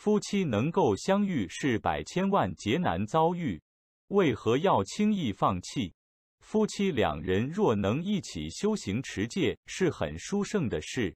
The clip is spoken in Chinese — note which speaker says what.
Speaker 1: 夫妻能够相遇是百千万劫难遭遇为何要轻易放弃？夫妻两人若能一起修行持戒是很殊胜的事。